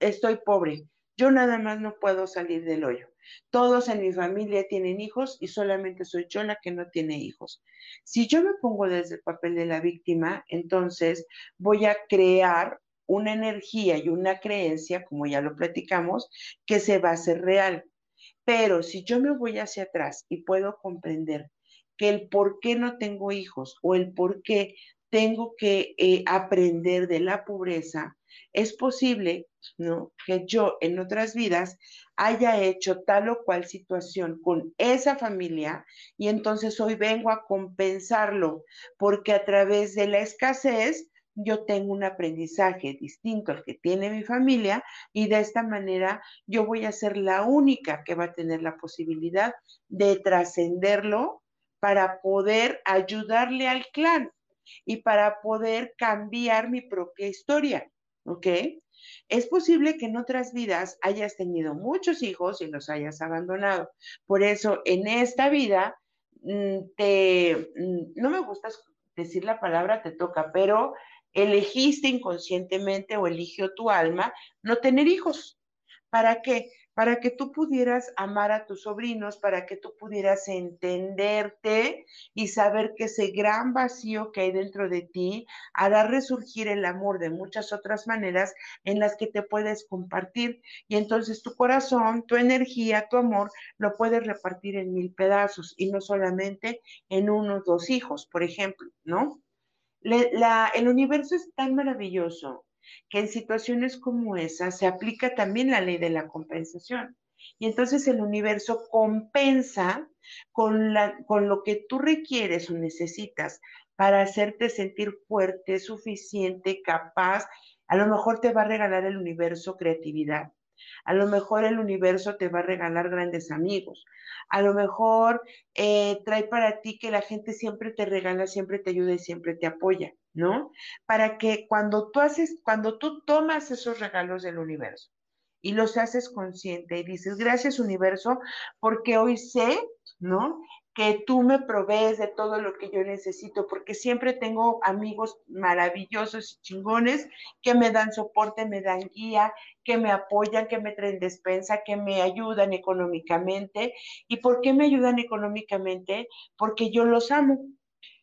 estoy pobre, yo nada más no puedo salir del hoyo. Todos en mi familia tienen hijos y solamente soy yo la que no tiene hijos. Si yo me pongo desde el papel de la víctima, entonces voy a crear una energía y una creencia, como ya lo platicamos, que se va a hacer real. Pero si yo me voy hacia atrás y puedo comprender que el por qué no tengo hijos o el por qué tengo que eh, aprender de la pobreza, es posible. Que yo en otras vidas haya hecho tal o cual situación con esa familia y entonces hoy vengo a compensarlo porque a través de la escasez yo tengo un aprendizaje distinto al que tiene mi familia y de esta manera yo voy a ser la única que va a tener la posibilidad de trascenderlo para poder ayudarle al clan y para poder cambiar mi propia historia. ¿Ok? Es posible que en otras vidas hayas tenido muchos hijos y los hayas abandonado. Por eso, en esta vida, mm, te, mm, no me gusta decir la palabra te toca, pero elegiste inconscientemente o eligió tu alma no tener hijos. ¿Para qué? Para que tú pudieras amar a tus sobrinos, para que tú pudieras entenderte y saber que ese gran vacío que hay dentro de ti hará resurgir el amor de muchas otras maneras en las que te puedes compartir. Y entonces tu corazón, tu energía, tu amor, lo puedes repartir en mil pedazos y no solamente en uno o dos hijos, por ejemplo, ¿no? el universo es tan maravilloso que en situaciones como esa se aplica también la ley de la compensación. Y entonces el universo compensa con, la, con lo que tú requieres o necesitas para hacerte sentir fuerte, suficiente, capaz. A lo mejor te va a regalar el universo creatividad. A lo mejor el universo te va a regalar grandes amigos. A lo mejor eh, trae para ti que la gente siempre te regala, siempre te ayuda y siempre te apoya, ¿no? Para que cuando tú haces, cuando tú tomas esos regalos del universo y los haces consciente y dices, gracias universo, porque hoy sé, ¿no? que tú me provees de todo lo que yo necesito, porque siempre tengo amigos maravillosos y chingones que me dan soporte, me dan guía, que me apoyan, que me traen despensa, que me ayudan económicamente. ¿Y por qué me ayudan económicamente? Porque yo los amo,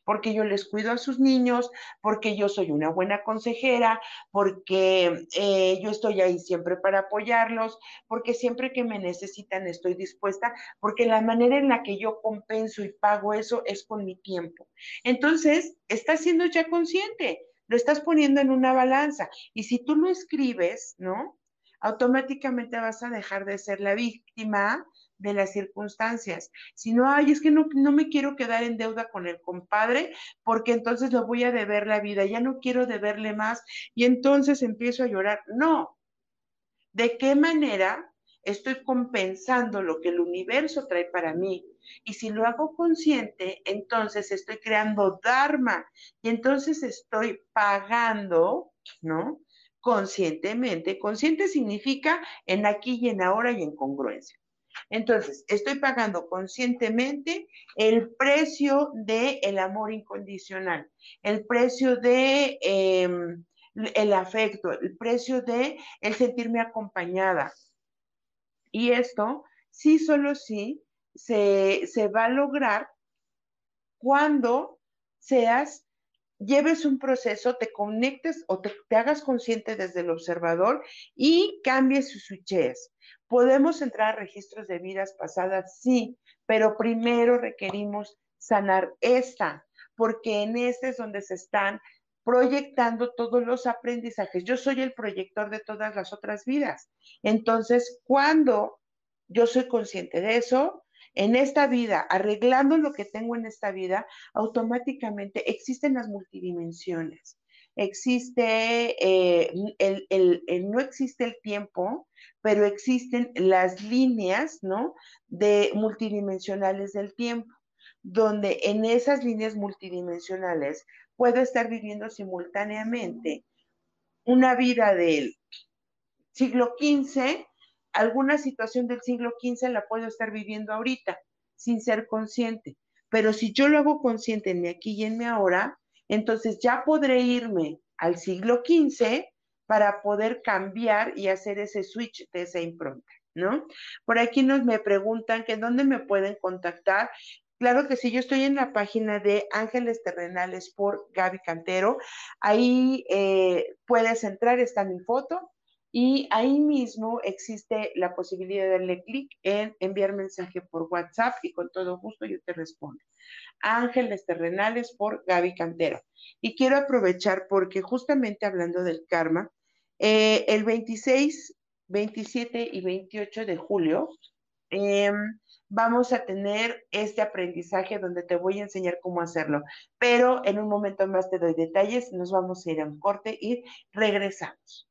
porque yo les cuido a sus niños, porque yo soy una buena consejera, porque eh, yo estoy ahí siempre para apoyarlos, porque siempre que me necesitan estoy dispuesta, porque la manera en la que yo compenso y pago eso es con mi tiempo. Entonces, estás siendo ya consciente, lo estás poniendo en una balanza. Y si tú lo escribes, ¿no? Automáticamente vas a dejar de ser la víctima de las circunstancias, sino, ay, es que no, no me quiero quedar en deuda con el compadre porque entonces lo voy a deber la vida, ya no quiero deberle más y entonces empiezo a llorar. No, ¿de qué manera estoy compensando lo que el universo trae para mí? Y si lo hago consciente, entonces estoy creando Dharma y entonces estoy pagando, ¿no? Conscientemente. Consciente significa en aquí y en ahora y en congruencia. Entonces, estoy pagando conscientemente el precio del el amor incondicional, el precio de em, el afecto, el precio de el sentirme acompañada. Y esto sí, solo sí, se, se va a lograr cuando seas, lleves un proceso, te conectes o te, hagas consciente desde el observador y cambies sus switches. ¿Podemos entrar a registros de vidas pasadas? Sí, pero primero requerimos sanar esta, porque en este es donde se están proyectando todos los aprendizajes. Yo soy el proyector de todas las otras vidas. Entonces, cuando yo soy consciente de eso, en esta vida, arreglando lo que tengo en esta vida, automáticamente existen las multidimensiones. Existe, eh, no existe el tiempo, pero existen las líneas, ¿no? De multidimensionales del tiempo, donde en esas líneas multidimensionales puedo estar viviendo simultáneamente una vida del siglo XV, alguna situación del siglo XV la puedo estar viviendo ahorita sin ser consciente. Pero si yo lo hago consciente en mi aquí y en mi ahora, entonces ya podré irme al siglo XV para poder cambiar y hacer ese switch de esa impronta, ¿no? Por aquí nos me preguntan que dónde me pueden contactar. Claro que sí, yo estoy en la página de Ángeles Terrenales por Gaby Cantero. Ahí eh, puedes entrar, está mi foto, y ahí mismo existe la posibilidad de darle clic en enviar mensaje por WhatsApp y con todo gusto yo te respondo. Ángeles Terrenales por Gaby Cantero. Y quiero aprovechar porque justamente hablando del karma, eh, el 26, 27 y 28 de julio, em, vamos a tener este aprendizaje donde te voy a enseñar cómo hacerlo. Pero en un momento más te doy detalles, nos vamos a ir a un corte y regresamos.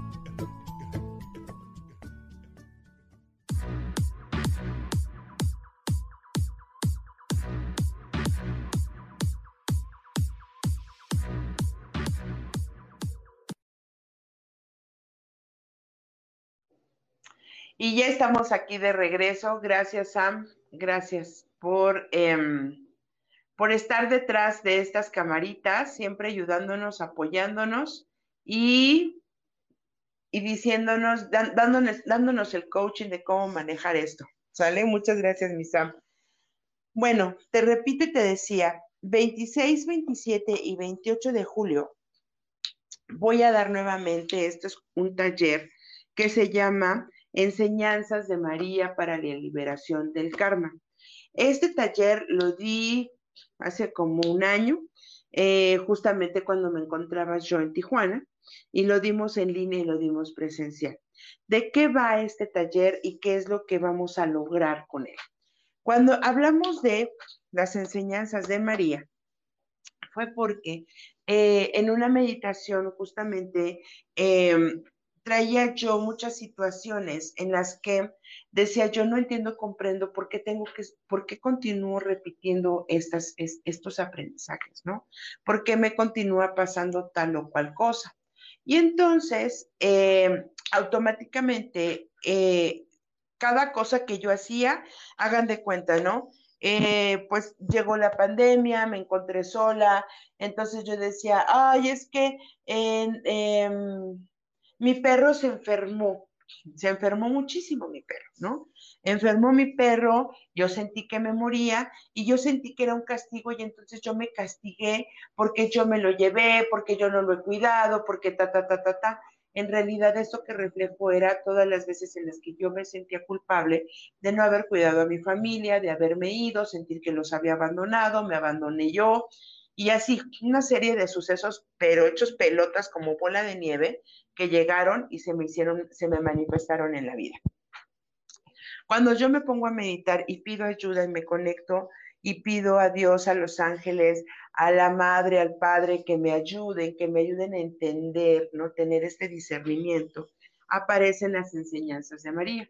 Y ya estamos aquí de regreso. Gracias, Sam. Gracias por, em, por estar detrás de estas camaritas, siempre ayudándonos, apoyándonos. Y y diciéndonos, dándonos, el coaching de cómo manejar esto. ¿Sale? Muchas gracias, mi Sam. Bueno, te repito y te decía, 26, 27 y 28 de julio voy a dar nuevamente, esto es un taller que se llama Enseñanzas de María para la Liberación del Karma. Este taller lo di hace como un año, eh, justamente cuando me encontraba yo en Tijuana, y lo dimos en línea y lo dimos presencial. ¿De qué va este taller y qué es lo que vamos a lograr con él? Cuando hablamos de las enseñanzas de María, fue porque eh, en una meditación justamente em, traía yo muchas situaciones en las que decía yo no entiendo, comprendo por qué tengo que, por qué continúo repitiendo estas, estos aprendizajes, ¿no? ¿Por qué me continúa pasando tal o cual cosa? Y entonces, em, automáticamente, eh, cada cosa que yo hacía, hagan de cuenta, ¿no? Eh, pues llegó la pandemia, me encontré sola, entonces yo decía, ay, es que em, mi perro se enfermó, se enfermó muchísimo mi perro, ¿no? Enfermó mi perro, yo sentí que me moría y yo sentí que era un castigo y entonces yo me castigué porque yo me lo llevé, porque yo no lo he cuidado, porque ta, ta, ta, ta, ta en realidad eso que reflejo era todas las veces en las que yo me sentía culpable de no haber cuidado a mi familia, de haberme ido, sentir que los había abandonado, me abandoné yo, y así una serie de sucesos, pero hechos pelotas como bola de nieve, que llegaron y se me hicieron, se me manifestaron en la vida. Cuando yo me pongo a meditar y pido ayuda y me conecto y pido a Dios, a los ángeles, a la madre, al padre, que me ayuden, que me ayuden a entender, ¿no? Tener este discernimiento, aparecen las enseñanzas de María.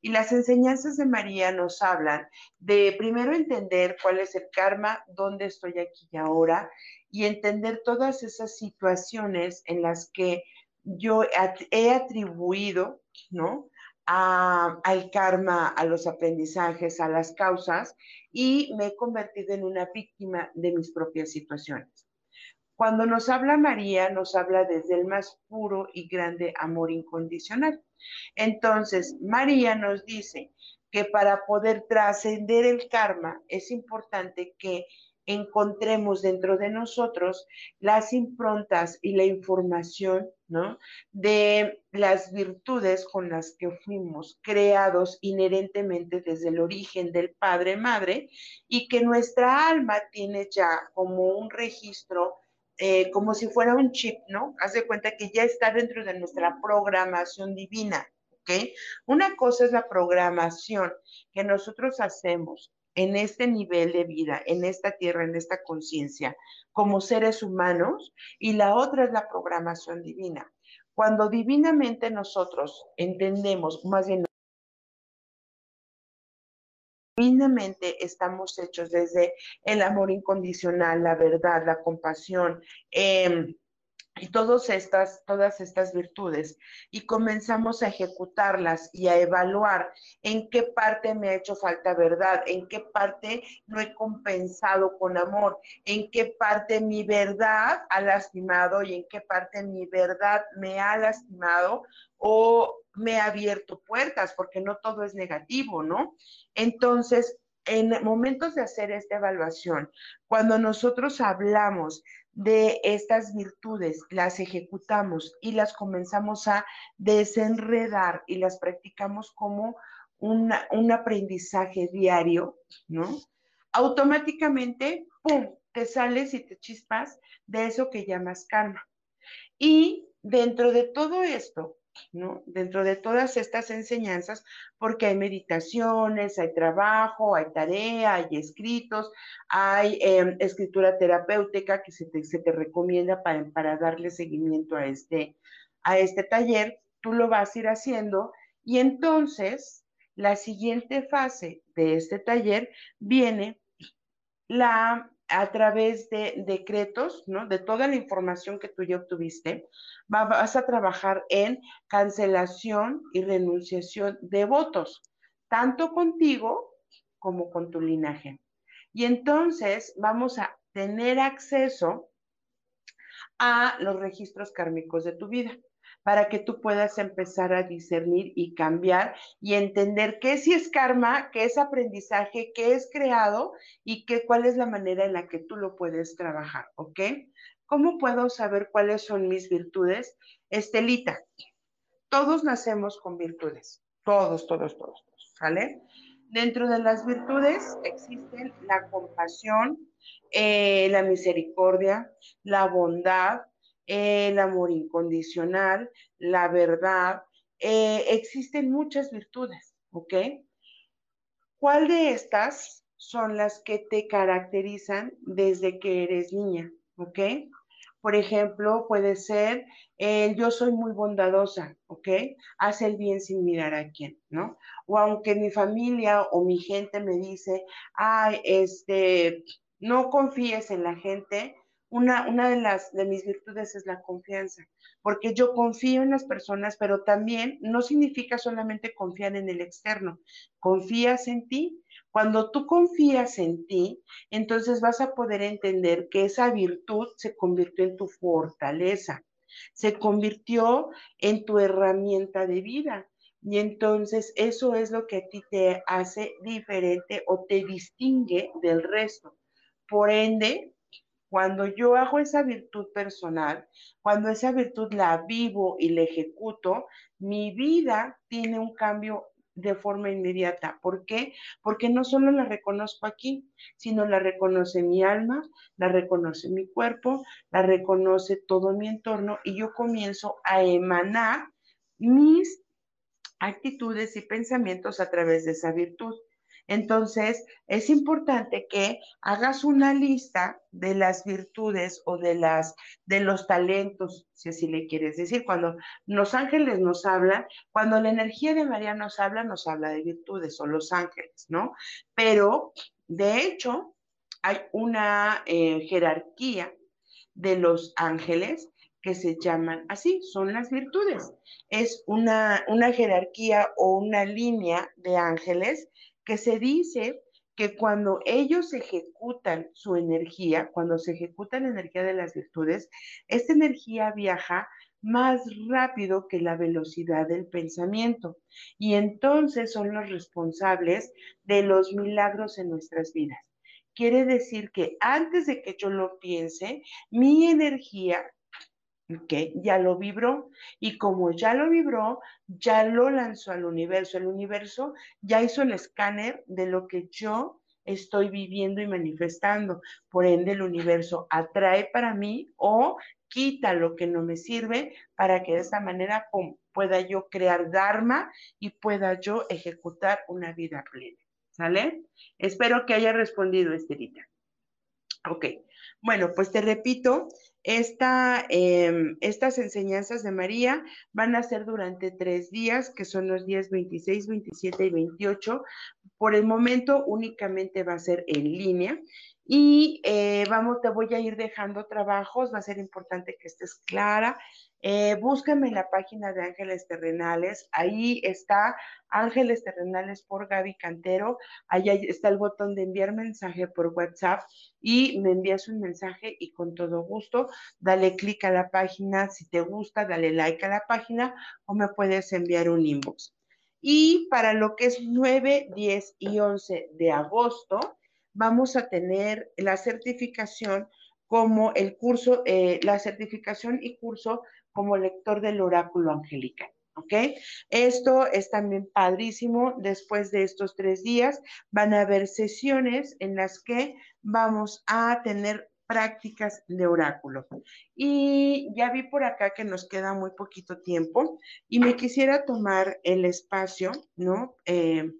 Y las enseñanzas de María nos hablan de primero entender cuál es el karma, dónde estoy aquí y ahora, y entender todas esas situaciones en las que yo he atribuido, ¿no? al karma, a los aprendizajes, a las causas, y me he convertido en una víctima de mis propias situaciones. Cuando nos habla María, nos habla desde el más puro y grande amor incondicional. Entonces, María nos dice que para poder trascender el karma es importante que encontremos dentro de nosotros las improntas y la información, ¿no? De las virtudes con las que fuimos creados inherentemente desde el origen del Padre Madre y que nuestra alma tiene ya como un registro, eh, como si fuera un chip, ¿no? Haz de cuenta que ya está dentro de nuestra programación divina. ¿ok? Una cosa es la programación que nosotros hacemos en este nivel de vida, en esta tierra, en esta conciencia, como seres humanos, y la otra es la programación divina. Cuando divinamente nosotros entendemos, más bien, divinamente estamos hechos desde el amor incondicional, la verdad, la compasión, eh, y todas estas, todas estas virtudes. Y comenzamos a ejecutarlas y a evaluar en qué parte me ha hecho falta verdad, en qué parte no he compensado con amor, en qué parte mi verdad ha lastimado y en qué parte mi verdad me ha lastimado o me ha abierto puertas, porque no todo es negativo, ¿no? Entonces, en momentos de hacer esta evaluación, cuando nosotros hablamos de estas virtudes, las ejecutamos y las comenzamos a desenredar y las practicamos como un aprendizaje diario, ¿no? Automáticamente, ¡pum!, te sales y te chispas de eso que llamas karma. Y dentro de todo esto, Dentro de todas estas enseñanzas, porque hay meditaciones, hay trabajo, hay tarea, hay escritos, hay em, escritura terapéutica que se te, recomienda para, para, darle seguimiento a este, a este taller, tú lo vas a ir haciendo. Y entonces la siguiente fase de este taller viene la a través de decretos, ¿no? De toda la información que tú ya obtuviste, vas a trabajar en cancelación y renunciación de votos, tanto contigo como con tu linaje. Y entonces vamos a tener acceso a los registros kármicos de tu vida. Para que tú puedas empezar a discernir y cambiar y entender qué sí es karma, qué es aprendizaje, qué es creado y qué, cuál es la manera en la que tú lo puedes trabajar, ¿ok? ¿Cómo puedo saber cuáles son mis virtudes? Estelita, todos nacemos con virtudes, todos, todos, todos, ¿sale? Dentro de las virtudes existen la compasión, eh, la misericordia, la bondad, el amor incondicional, la verdad. Eh, existen muchas virtudes, ¿ok? ¿Cuál de estas son las que te caracterizan desde que eres niña, ¿ok? Por ejemplo, puede ser yo soy muy bondadosa, ¿ok? Hace el bien sin mirar a quién, ¿no? O aunque mi familia o mi gente me dice, ay, este, no confíes en la gente, una, una de las de mis virtudes es la confianza, porque yo confío en las personas, pero también no significa solamente confiar en el externo, confías en ti cuando tú confías en ti, entonces vas a poder entender que esa virtud se convirtió en tu fortaleza, se convirtió en tu herramienta de vida. Y entonces eso es lo que a ti te hace diferente o te distingue del resto. Por ende, cuando yo hago esa virtud personal, cuando esa virtud la vivo y la ejecuto, mi vida tiene un cambio de forma inmediata. ¿Por qué? Porque no solo la reconozco aquí, sino la reconoce mi alma, la reconoce mi cuerpo, la reconoce todo mi entorno y yo comienzo a emanar mis actitudes y pensamientos a través de esa virtud. Entonces, es importante que hagas una lista de las virtudes o de las de los talentos, si así le quieres decir. Cuando los ángeles nos hablan, cuando la energía de María nos habla, nos habla de virtudes o los ángeles, ¿no? Pero, de hecho, hay una eh, jerarquía de los ángeles que se llaman así, son las virtudes. Es una, una jerarquía o una línea de ángeles que se dice que cuando ellos ejecutan su energía, cuando se ejecuta la energía de las virtudes, esta energía viaja más rápido que la velocidad del pensamiento y entonces son los responsables de los milagros en nuestras vidas. Quiere decir que antes de que yo lo piense, mi energía que ya lo vibró y como ya lo vibró, ya lo lanzó al universo. El universo ya hizo el escáner de lo que yo estoy viviendo y manifestando. Por ende, el universo atrae para mí o quita lo que no me sirve para que de esta manera pueda yo crear Dharma y pueda yo ejecutar una vida plena. ¿Sale? Espero que haya respondido, Estelita. Ok, bueno, pues te repito, em, estas enseñanzas de María van a ser durante tres días, que son los días 26, 27 y 28. Por el momento únicamente va a ser en línea. Y eh, vamos, te voy a ir dejando trabajos, va a ser importante que estés clara eh, búscame en la página de Ángeles Terrenales, ahí está Ángeles Terrenales por Gaby Cantero, ahí está el botón de enviar mensaje por WhatsApp y me envías un mensaje y con todo gusto, dale clic a la página, si te gusta, dale like a la página o me puedes enviar un inbox. Y para lo que es 9, 10 y 11 de agosto, vamos a tener la certificación como el curso, eh, la certificación y curso como lector del oráculo angelical. ¿Ok? Esto es también padrísimo. Después de estos tres días van a haber sesiones en las que vamos a tener prácticas de oráculo. Y ya vi por acá que nos queda muy poquito tiempo y me quisiera tomar el espacio, ¿no? Eh,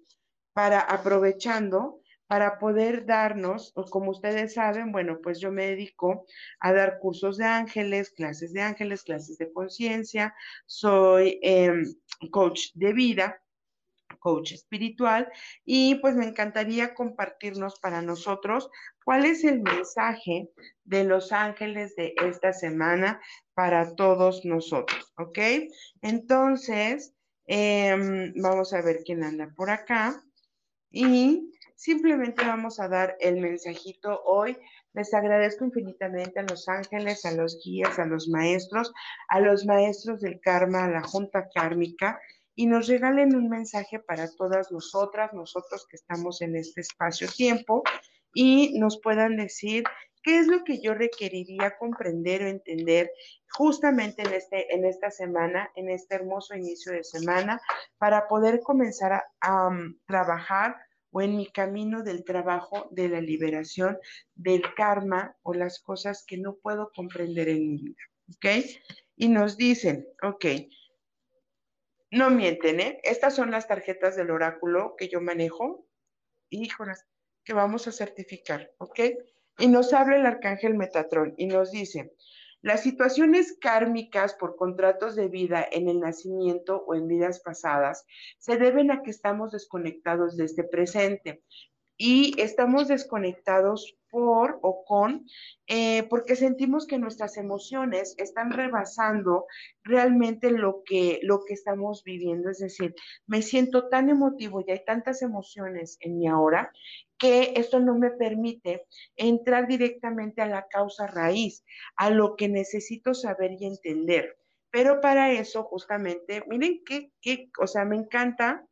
para aprovechando para poder darnos, pues, como ustedes saben, bueno, pues yo me dedico a dar cursos de ángeles, clases de ángeles, clases de conciencia, soy em, coach de vida, coach espiritual, y pues me encantaría compartirnos para nosotros cuál es el mensaje de los ángeles de esta semana para todos nosotros, ¿ok? Entonces, em, vamos a ver quién anda por acá. Y Simplemente vamos a dar el mensajito hoy. Les agradezco infinitamente a los ángeles, a los guías, a los maestros, a los maestros del karma, a la junta kármica, y nos regalen un mensaje para todas nosotras, nosotros que estamos en este espacio-tiempo, y nos puedan decir qué es lo que yo requeriría comprender o entender justamente en, este, en esta semana, en este hermoso inicio de semana, para poder comenzar a, a trabajar o en mi camino del trabajo de la liberación del karma o las cosas que no puedo comprender en mi vida. ¿Ok? Y nos dicen, ok, no mienten, ¿eh? Estas son las tarjetas del oráculo que yo manejo. Híjolas, que vamos a certificar, ¿ok? Y nos habla el arcángel Metatrón y nos dice, las situaciones kármicas por contratos de vida en el nacimiento o en vidas pasadas se deben a que estamos desconectados de este presente y estamos desconectados por o con, eh, porque sentimos que nuestras emociones están rebasando realmente lo que, lo que estamos viviendo. Es decir, me siento tan emotivo y hay tantas emociones en mi ahora que esto no me permite entrar directamente a la causa raíz, a lo que necesito saber y entender. Pero para eso, justamente, miren qué, qué o sea, me encanta,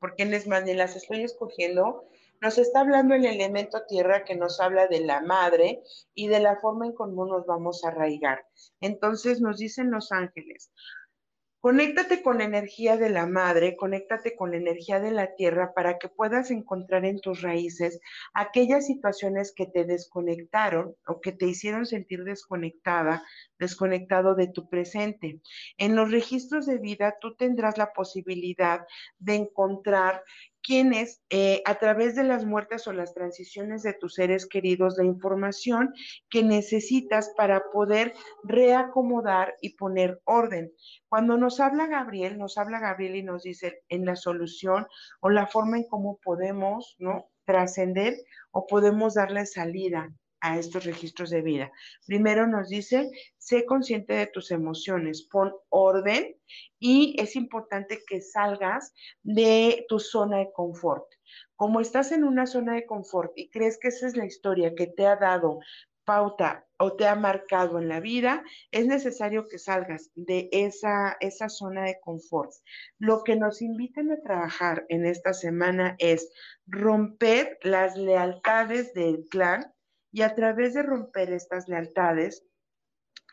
porque en más, ni las estoy escogiendo, nos está hablando el elemento tierra que nos habla de la madre y de la forma en cómo nos vamos a arraigar. Entonces nos dicen los ángeles, Conéctate con la energía de la madre, conéctate con la energía de la tierra para que puedas encontrar en tus raíces aquellas situaciones que te desconectaron o que te hicieron sentir desconectada, desconectado de tu presente. En los registros de vida tú tendrás la posibilidad de encontrar quienes eh, a través de las muertes o las transiciones de tus seres queridos, la información que necesitas para poder reacomodar y poner orden. Cuando nos habla Gabriel, nos habla Gabriel y nos dice en la solución o la forma en cómo podemos, ¿no? Trascender o podemos darle salida a estos registros de vida. Primero nos dice, sé consciente de tus emociones, pon orden y es importante que salgas de tu zona de confort. Como estás en una zona de confort y crees que esa es la historia que te ha dado pauta o te ha marcado en la vida, es necesario que salgas de esa, esa zona de confort. Lo que nos invitan a trabajar en esta semana es romper las lealtades del clan y a través de romper estas lealtades,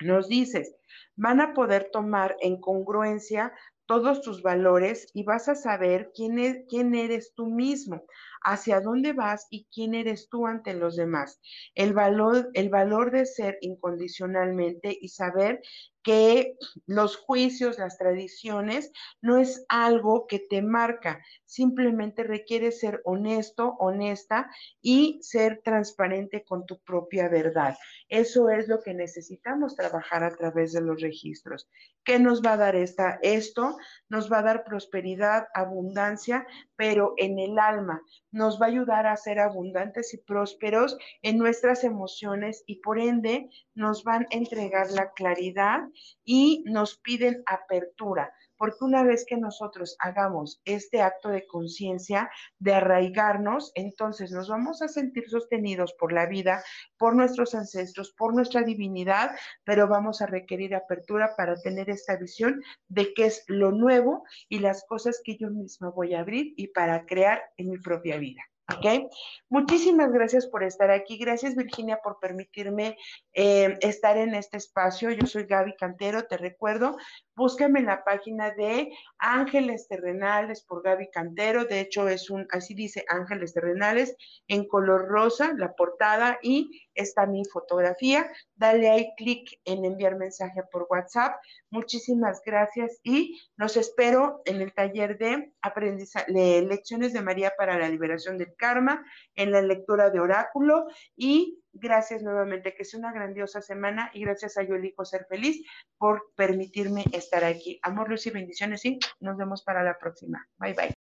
nos dices, van a poder tomar en congruencia todos tus valores y vas a saber quién, es, quién eres tú mismo, hacia dónde vas y quién eres tú ante los demás. El valor, el valor de ser incondicionalmente y saber que los juicios, las tradiciones, no es algo que te marca, simplemente requiere ser honesto, honesta y ser transparente con tu propia verdad. Eso es lo que necesitamos trabajar a través de los registros. ¿Qué nos va a dar esta, esto? Nos va a dar prosperidad, abundancia, pero en el alma. Nos va a ayudar a ser abundantes y prósperos en nuestras emociones y por ende nos van a entregar la claridad y nos piden apertura, porque una vez que nosotros hagamos este acto de conciencia, de arraigarnos, entonces nos vamos a sentir sostenidos por la vida, por nuestros ancestros, por nuestra divinidad, pero vamos a requerir apertura para tener esta visión de qué es lo nuevo y las cosas que yo misma voy a abrir y para crear en mi propia vida. ¿Ok? Muchísimas gracias por estar aquí. Gracias, Virginia, por permitirme eh, estar en este espacio. Yo soy Gaby Cantero, te recuerdo. Búscame en la página de Ángeles Terrenales por Gaby Cantero. De hecho, es un, así dice Ángeles Terrenales, en color rosa, la portada y está mi fotografía. Dale ahí clic en enviar mensaje por WhatsApp. Muchísimas gracias y los espero en el taller de aprendizaje, lecciones de María para la liberación del karma, en la lectura de oráculo y gracias nuevamente, que sea una grandiosa semana y gracias a Yo Elijo Ser Feliz por permitirme estar aquí. Amor, luz y bendiciones y nos vemos para la próxima. Bye bye.